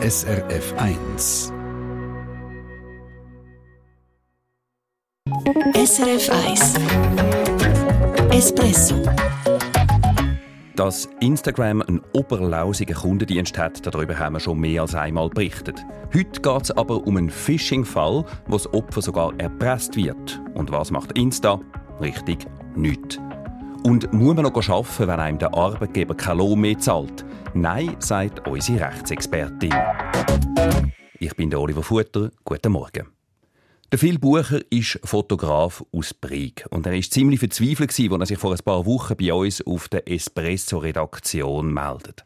SRF 1. SRF 1 Espresso dass Instagram einen oberlausigen Kundendienst hat, darüber haben wir schon mehr als einmal berichtet. Heute geht es aber um einen Phishing-Fall, wo das Opfer sogar erpresst wird. Und was macht Insta? Richtig, nichts. Und muss man noch arbeiten, wenn einem der Arbeitgeber kein Lohn mehr zahlt? Nein, sagt unsere Rechtsexpertin. Ich bin der Oliver Futter. Guten Morgen. Der Phil Bucher ist Fotograf aus Brig und er ist ziemlich verzweifelt, als er sich vor ein paar Wochen bei uns auf der Espresso-Redaktion meldet.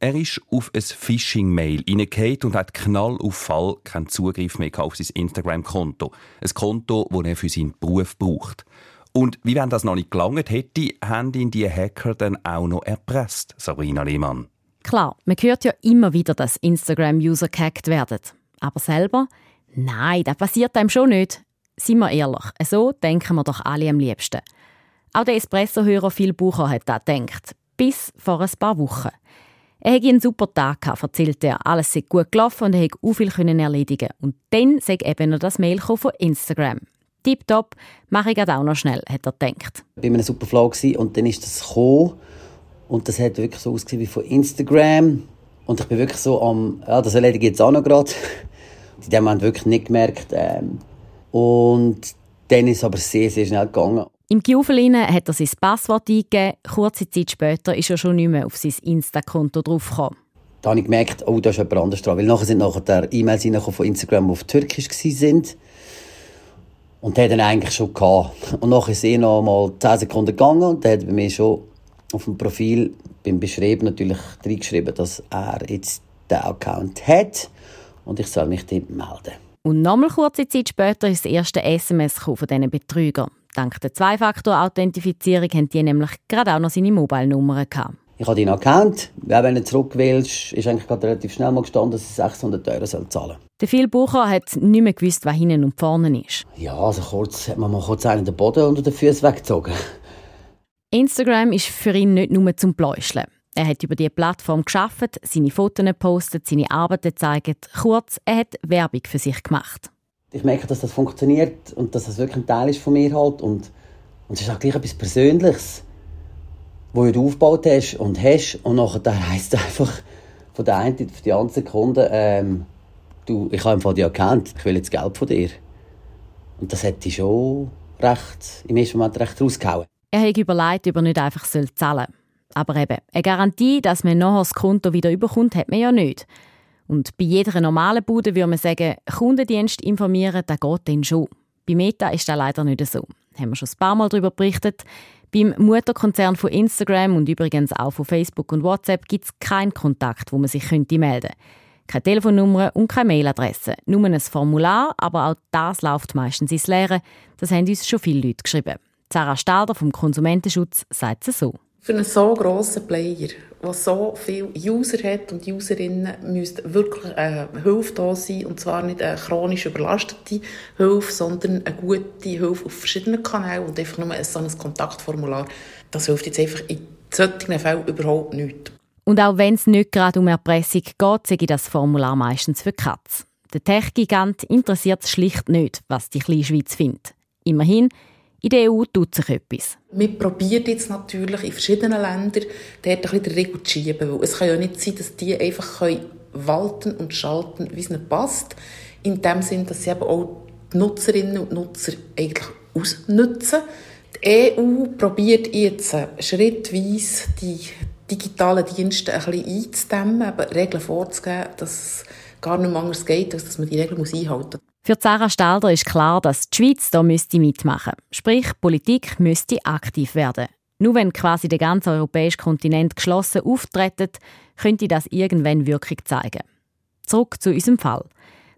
Er ist auf ein Phishing-Mail hineingefallen und hat knall auf Fall keinen Zugriff mehr auf sein Instagram-Konto. Ein Konto, das er für seinen Beruf braucht. Und wie wenn das noch nicht gelangt hätte, haben ihn die Hacker dann auch noch erpresst, Sabrina Lehmann. Klar, man hört ja immer wieder, dass Instagram-User gehackt werden. Aber selber Nein, das passiert einem schon nicht. Seien wir ehrlich, so denken wir doch alle am liebsten. Auch der Espresso-Hörer Phil Bucher hat das gedacht. Bis vor ein paar Wochen. Er hatte einen super Tag, gehabt, erzählte er. Alles sei gut gelaufen und er konnte auch viel erledigen. Und dann sei eben noch das Mail von Instagram. Tipptopp, mache ich auch noch schnell, hat er gedacht. Ich war in einem super Flow und dann ist das gekommen. Und das hat wirklich so ausgesehen wie von Instagram. Und ich bin wirklich so am, ja, das erledige ich jetzt auch noch gerade in dem Moment wirklich nicht gemerkt. Ähm, und dann ist es aber sehr, sehr schnell gegangen. Im Giufel hat er sein Passwort eingegeben. Kurze Zeit später ist er schon nicht mehr auf sein Insta-Konto draufgekommen. Da habe ich gemerkt, oh, da ist jemand anderes dran. Weil nachher sind nachher E-Mails von Instagram, die auf Türkisch waren. Und der hat dann eigentlich schon gehabt. Und nachher ist er noch mal 10 Sekunden gegangen und der hat bei mir schon auf dem Profil beim Beschreiben natürlich reingeschrieben, dass er jetzt den Account hat und ich soll mich dort melden. Und nochmal kurze Zeit später ist das erste SMS von diesen Betrügern. Dank der Zwei-Faktor-Authentifizierung haben die nämlich gerade auch noch seine Mobile-Nummer gehabt. Ich habe deinen Account. Wenn du zurück willst, ist eigentlich gerade relativ schnell mal gestanden, dass ich 600 Euro zahlen soll. Der Phil Bucher hat nicht mehr gewusst, was hinten und vorne ist. Ja, also kurz hat man mal kurz einen den Boden unter den Füßen weggezogen. Instagram ist für ihn nicht nur zum Pläuscheln. Er hat über die Plattform geschafft, seine Fotos gepostet, seine Arbeiten gezeigt. Kurz, er hat Werbung für sich gemacht. Ich merke, dass das funktioniert und dass das wirklich ein Teil ist von mir halt und, und es ist auch gleich etwas Persönliches, wo du aufgebaut hast und hast und nachher heisst es einfach von der einen auf die andere Sekunde, ähm, du, ich habe von dir erkannt, ich will jetzt Geld von dir. Und das hätte ich schon recht, im ersten Moment recht rausgehauen. Er hat überlegt, ob er nicht einfach zahlen soll. Aber eben, eine Garantie, dass man nachher das Konto wieder überkommt, hat man ja nicht. Und bei jeder normalen Bude würde man sagen, Kundendienst informieren, das geht dann schon. Bei Meta ist das leider nicht so. Haben wir schon ein paar Mal darüber berichtet. Beim Mutterkonzern von Instagram und übrigens auch von Facebook und WhatsApp gibt es keinen Kontakt, wo man sich könnte melden könnte. Keine Telefonnummer und keine Mailadresse. Nur ein Formular, aber auch das läuft meistens ins Leere. Das haben uns schon viele Leute geschrieben. Sarah Stalder vom Konsumentenschutz sagt es so. Für einen so grossen Player, der so viele User hat und Userinnen, müsste wirklich eine Hilfe da sein. Und zwar nicht eine chronisch überlastete Hilfe, sondern eine gute Hilfe auf verschiedenen Kanälen und einfach nur so ein Kontaktformular. Das hilft jetzt einfach in solchen Fällen überhaupt nicht. Und auch wenn es nicht gerade um Erpressung geht, sage ich das Formular meistens für Katz. Der Tech-Gigant interessiert es schlicht nicht, was die kleine Schweiz findet. Immerhin, in der EU tut sich etwas. Wir probieren jetzt natürlich in verschiedenen Ländern dort ein bisschen den Regel zu schieben. Weil es kann ja nicht sein, dass die einfach walten und schalten, wie es ihnen passt. In dem Sinn, dass sie eben auch die Nutzerinnen und Nutzer eigentlich ausnutzen. Die EU probiert jetzt schrittweise die digitalen Dienste ein bisschen einzudämmen, aber Regeln vorzugeben, dass es gar nicht mehr anders geht, als dass man die Regeln einhalten muss. Für Sarah Stalder ist klar, dass die Schweiz da müsste mitmachen. Sprich, Politik müsste aktiv werden. Nur wenn quasi der ganze europäische Kontinent geschlossen auftritt, könnte das irgendwann Wirkung zeigen. Zurück zu unserem Fall.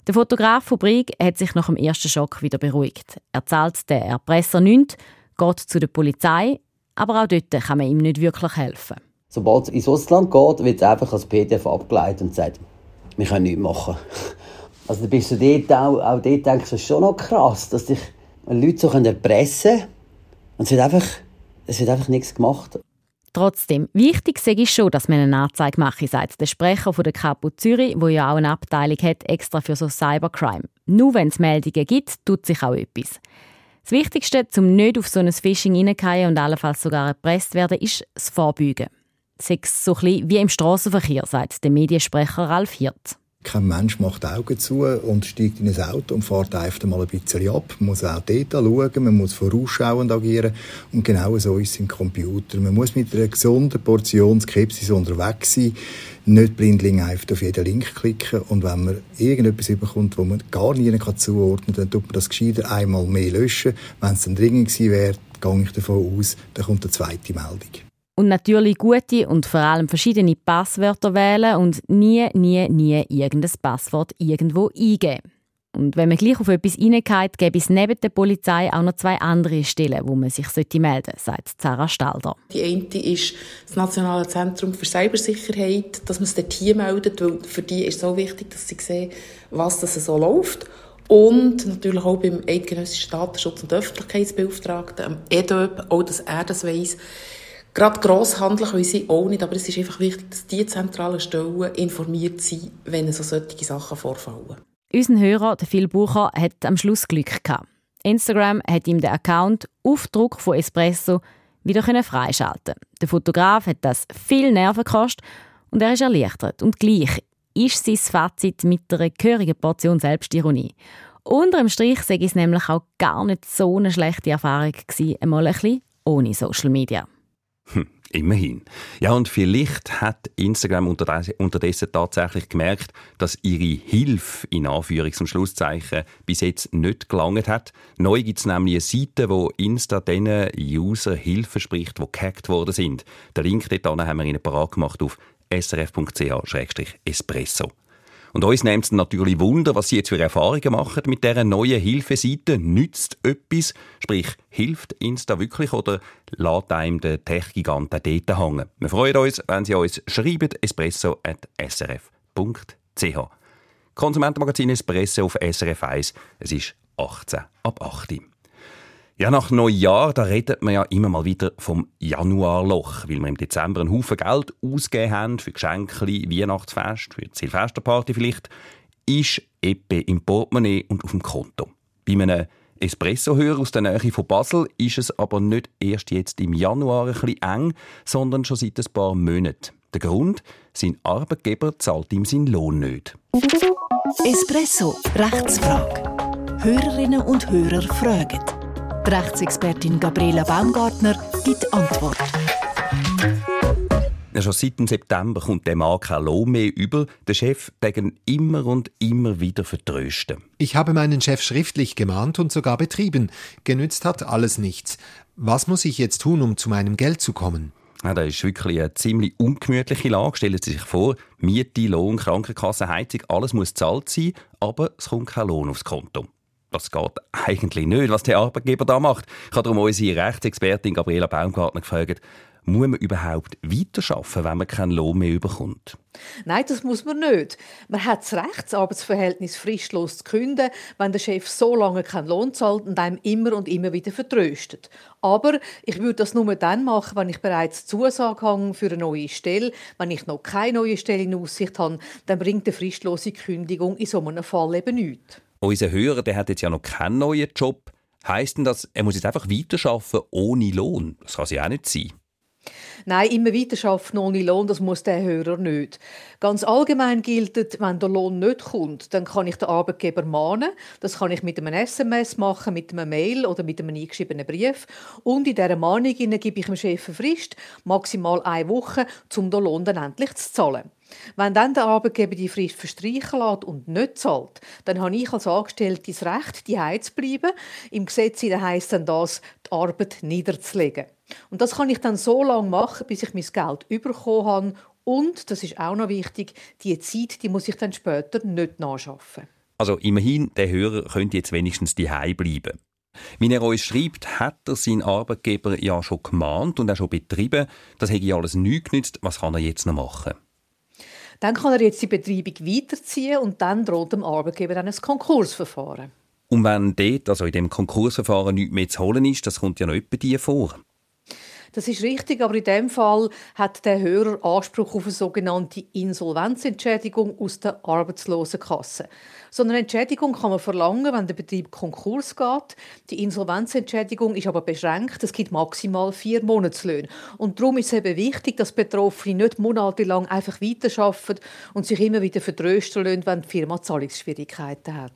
Der Fotograf von Brig hat sich nach dem ersten Schock wieder beruhigt. Er zahlt den Erpresser nichts, geht zu der Polizei, aber auch dort kann man ihm nicht wirklich helfen. Sobald es ins Ausland geht, wird es einfach als PDF abgeleitet und sagt, wir können nichts machen. Also da bist du dort auch, auch dort denkst du, schon noch krass, dass dich Leute so erpressen können. Und es wird einfach, es wird einfach nichts gemacht. Trotzdem, wichtig sei es schon, dass man eine Anzeige mache, sagt der Sprecher von der Kapo Zürich, wo ja auch eine Abteilung hat, extra für so Cybercrime. Nur wenn es Meldungen gibt, tut sich auch etwas. Das Wichtigste, um nicht auf so ein Phishing hineingehen und allenfalls sogar erpresst werden, ist das Vorbeugen. Sei es so ein bisschen wie im Straßenverkehr, sagt der Mediensprecher Ralf Hirt. Kein Mensch macht Augen zu und steigt in ein Auto und fährt einfach mal ein bisschen ab. Man muss auch dort schauen, man muss vorausschauend agieren. Und genau so ist es im Computer. Man muss mit einer gesunden Portion Skepsis unterwegs sein, nicht blindling einfach auf jeden Link klicken. Und wenn man irgendetwas überkommt, wo man gar nie zuordnen kann, dann tut man das gescheiter einmal mehr löschen. Wenn es dann dringend gewesen wäre, gehe ich davon aus, dann kommt eine zweite Meldung. Und natürlich gute und vor allem verschiedene Passwörter wählen und nie, nie, nie irgendein Passwort irgendwo eingeben. Und wenn man gleich auf etwas reingeht, gäbe es neben der Polizei auch noch zwei andere Stellen, wo man sich melden sollte, sagt Sarah Stalder. Die eine ist das Nationale Zentrum für Cybersicherheit, dass man es dort hier meldet, weil für die ist es so wichtig, dass sie sehen, was das so läuft. Und natürlich auch beim Eidgenössischen Datenschutz- und Öffentlichkeitsbeauftragten, EDOB, auch, dass er das weiss. Gerade Grosshandel können sie auch nicht, aber es ist einfach wichtig, dass die zentralen Stellen informiert sind, wenn so solche Sachen vorfallen. Unser Hörer, der Phil Bucher, hat am Schluss Glück gehabt. Instagram hat ihm den Account auf Druck von Espresso wieder freischalten Der Fotograf hat das viel Nerven gekostet und er ist erleichtert. Und gleich ist sein Fazit mit einer gehörigen Portion Selbstironie. Unter dem Strich sei es nämlich auch gar nicht so eine schlechte Erfahrung gewesen, einmal ein bisschen ohne Social Media. Hm, immerhin. Ja, und vielleicht hat Instagram unterdessen tatsächlich gemerkt, dass ihre Hilfe in Anführungs- und Schlusszeichen bis jetzt nicht gelangt hat. Neu gibt es nämlich eine Seite, wo Insta diesen User Hilfe spricht, die gehackt worden sind. Den Link dort haben wir Ihnen parat gemacht auf srf.ch-espresso. Und uns nimmt es natürlich Wunder, was Sie jetzt für Erfahrungen machen mit dieser neuen Hilfeseite. Nützt etwas? Sprich, hilft Insta wirklich oder lässt einem der Tech-Gigant dort hängen? Wir freuen uns, wenn Sie uns schreiben, espresso.srf.ch. Konsumentenmagazin Espresso auf SRF 1. Es ist 18 ab 8 ja, nach Neujahr, da redet man ja immer mal wieder vom Januarloch, weil wir im Dezember einen Haufen Geld ausgegeben haben für Geschenke, Weihnachtsfest, für die Silvesterparty vielleicht, ist eben im Portemonnaie und auf dem Konto. Bei einem Espresso-Hörer aus der Nähe von Basel ist es aber nicht erst jetzt im Januar ein bisschen eng, sondern schon seit ein paar Monaten. Der Grund, sein Arbeitgeber zahlt ihm seinen Lohn nicht. Espresso, Rechtsfrage. Hörerinnen und Hörer fragen. Die Rechtsexpertin Gabriela Baumgartner gibt Antwort. Ja, schon seit dem September kommt der Mann kein Lohn mehr über. Der Chef dagegen immer und immer wieder vertrösten. Ich habe meinen Chef schriftlich gemahnt und sogar betrieben. Genützt hat alles nichts. Was muss ich jetzt tun, um zu meinem Geld zu kommen? Ja, das ist wirklich eine ziemlich ungemütliche Lage. Stellen Sie sich vor, Miete, Lohn, Krankenkasse, Heizung, alles muss zahlt sein, aber es kommt kein Lohn aufs Konto das geht eigentlich nicht, was der Arbeitgeber da macht. Ich habe darum unsere Rechtsexpertin Gabriela Baumgartner gefragt, muss man überhaupt weiterarbeiten, wenn man keinen Lohn mehr bekommt? Nein, das muss man nicht. Man hat das Recht, das Arbeitsverhältnis fristlos zu künden, wenn der Chef so lange keinen Lohn zahlt und einem immer und immer wieder vertröstet. Aber ich würde das nur dann machen, wenn ich bereits Zusage habe für eine neue Stelle. Wenn ich noch keine neue Stelle in Aussicht habe, dann bringt eine fristlose Kündigung in so einem Fall eben nichts. Unser Hörer der hat jetzt ja noch keinen neuen Job. Heißt denn das, er muss jetzt einfach weiterarbeiten ohne Lohn? Das kann ja auch nicht sein. Nein, immer weiter arbeiten ohne Lohn, das muss der Hörer nicht. Ganz allgemein gilt, wenn der Lohn nicht kommt, dann kann ich den Arbeitgeber mahnen. Das kann ich mit einem SMS machen, mit einem Mail oder mit einem eingeschriebenen Brief. Und in dieser Mahnung gebe ich dem Chef eine Frist, maximal eine Woche, um den Lohn dann endlich zu zahlen. Wenn dann der Arbeitgeber die Frist verstreichen lässt und nicht zahlt, dann habe ich als Angestellte das Recht, die zu bleiben. Im Gesetz heisst dann das, die Arbeit niederzulegen. Und das kann ich dann so lange machen, bis ich mein Geld bekommen habe. Und, das ist auch noch wichtig, die Zeit die muss ich dann später nicht nachschaffen. Also immerhin, der Hörer könnte jetzt wenigstens daheim bleiben. Wie er uns schreibt, hat er seinen Arbeitgeber ja schon gemahnt und auch schon betrieben. Das hätte alles nichts genützt. Was kann er jetzt noch machen? Dann kann er jetzt die Betreibung weiterziehen und dann droht dem Arbeitgeber dann ein Konkursverfahren. Und wenn dort, also in dem Konkursverfahren nichts mehr zu holen ist, das kommt ja noch etwa die vor. Das ist richtig, aber in dem Fall hat der Hörer Anspruch auf eine sogenannte Insolvenzentschädigung aus der Arbeitslosenkasse. So eine Entschädigung kann man verlangen, wenn der Betrieb Konkurs geht. Die Insolvenzentschädigung ist aber beschränkt. Es gibt maximal vier Monatslöhne. Und darum ist es eben wichtig, dass Betroffene nicht monatelang einfach weiterarbeiten und sich immer wieder vertrösten lassen, wenn die Firma Zahlungsschwierigkeiten hat.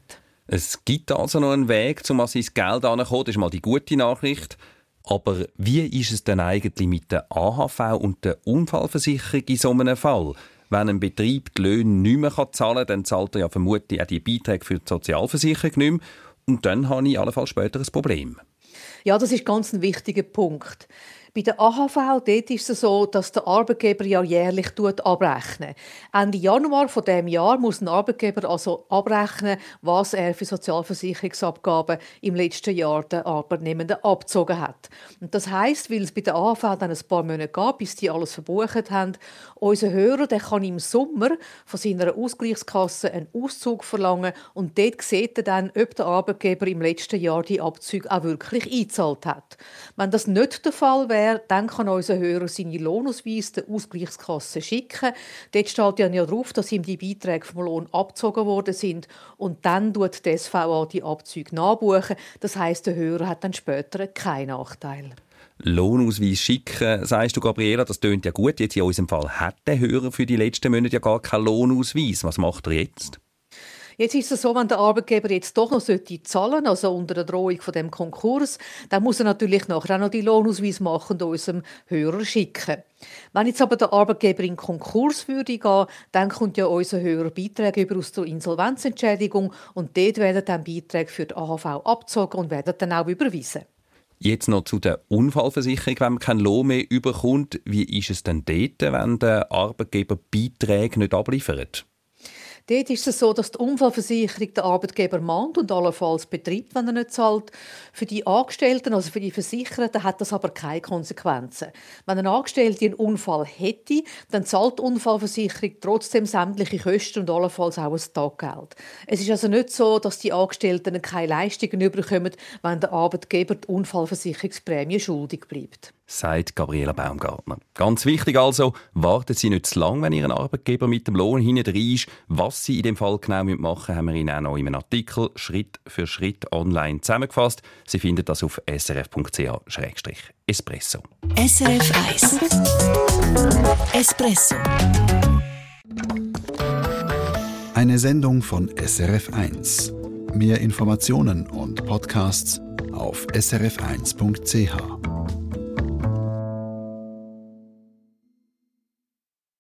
Es gibt also noch einen Weg, um an sein Geld heranzukommen. Das ist mal die gute Nachricht. Aber wie ist es denn eigentlich mit der AHV und der Unfallversicherung in so einem Fall? Wenn ein Betrieb die Löhne nicht mehr zahlen kann, dann zahlt er ja vermutlich auch die Beiträge für die Sozialversicherung nicht mehr. Und dann habe ich allenfalls später ein Problem. Ja, das ist ganz ein wichtiger Punkt. Bei der AHV dort ist es so, dass der Arbeitgeber ja jährlich abrechnet. Ende Januar von dem Jahr muss ein Arbeitgeber also abrechnen, was er für Sozialversicherungsabgaben im letzten Jahr den Arbeitnehmenden abgezogen hat. Und das heißt, weil es bei der AHV dann ein paar Monate gab, bis die alles verbucht haben, unser Hörer der kann im Sommer von seiner Ausgleichskasse einen Auszug verlangen und dort sieht er dann, ob der Arbeitgeber im letzten Jahr die Abzüge auch wirklich eingezahlt hat. Wenn das nicht der Fall wäre, wäre, dann kann unser Hörer seine Lohnausweis der Ausgleichskasse schicken. Dort steht ja drauf, dass ihm die Beiträge vom Lohn abgezogen worden sind und dann tut die SVA die Abzüge nachbuchen. Das heißt, der Hörer hat dann später keinen Nachteil. Lohnausweis schicken, sagst du, Gabriela, das tönt ja gut. Jetzt in unserem Fall hat der Hörer für die letzten Monate ja gar keinen Lohnausweis. Was macht er jetzt? Jetzt ist es so, wenn der Arbeitgeber jetzt doch noch zahlen sollte, also unter der Drohung von dem Konkurs, dann muss er natürlich nachher auch noch die Lohnausweis machen und unserem Hörer schicken. Wenn jetzt aber der Arbeitgeber in Konkurs würde gehen, dann kommt ja unser Hörer Beiträge über aus der Insolvenzentschädigung und dort werden dann Beiträge für die AHV abgezogen und werden dann auch überwiesen. Jetzt noch zu der Unfallversicherung, wenn man keinen Lohn mehr überkommt. Wie ist es denn dort, wenn der Arbeitgeber Beiträge nicht abliefert? Dort ist es so, dass die Unfallversicherung den Arbeitgeber mahnt und allenfalls betreibt, wenn er nicht zahlt. Für die Angestellten, also für die Versicherten, hat das aber keine Konsequenzen. Wenn ein Angestellter einen Unfall hätte, dann zahlt die Unfallversicherung trotzdem sämtliche Kosten und allenfalls auch ein Taggeld. Es ist also nicht so, dass die Angestellten keine Leistungen überkommen, wenn der Arbeitgeber die Unfallversicherungsprämie schuldig bleibt sagt Gabriela Baumgartner. Ganz wichtig also, warten Sie nicht zu lange, wenn Ihren Arbeitgeber mit dem Lohn hinten ist. Was Sie in dem Fall genau machen müssen, haben wir Ihnen auch noch in einem Artikel Schritt für Schritt online zusammengefasst. Sie finden das auf srf.ch-espresso. SRF 1 Espresso Eine Sendung von SRF 1. Mehr Informationen und Podcasts auf srf1.ch.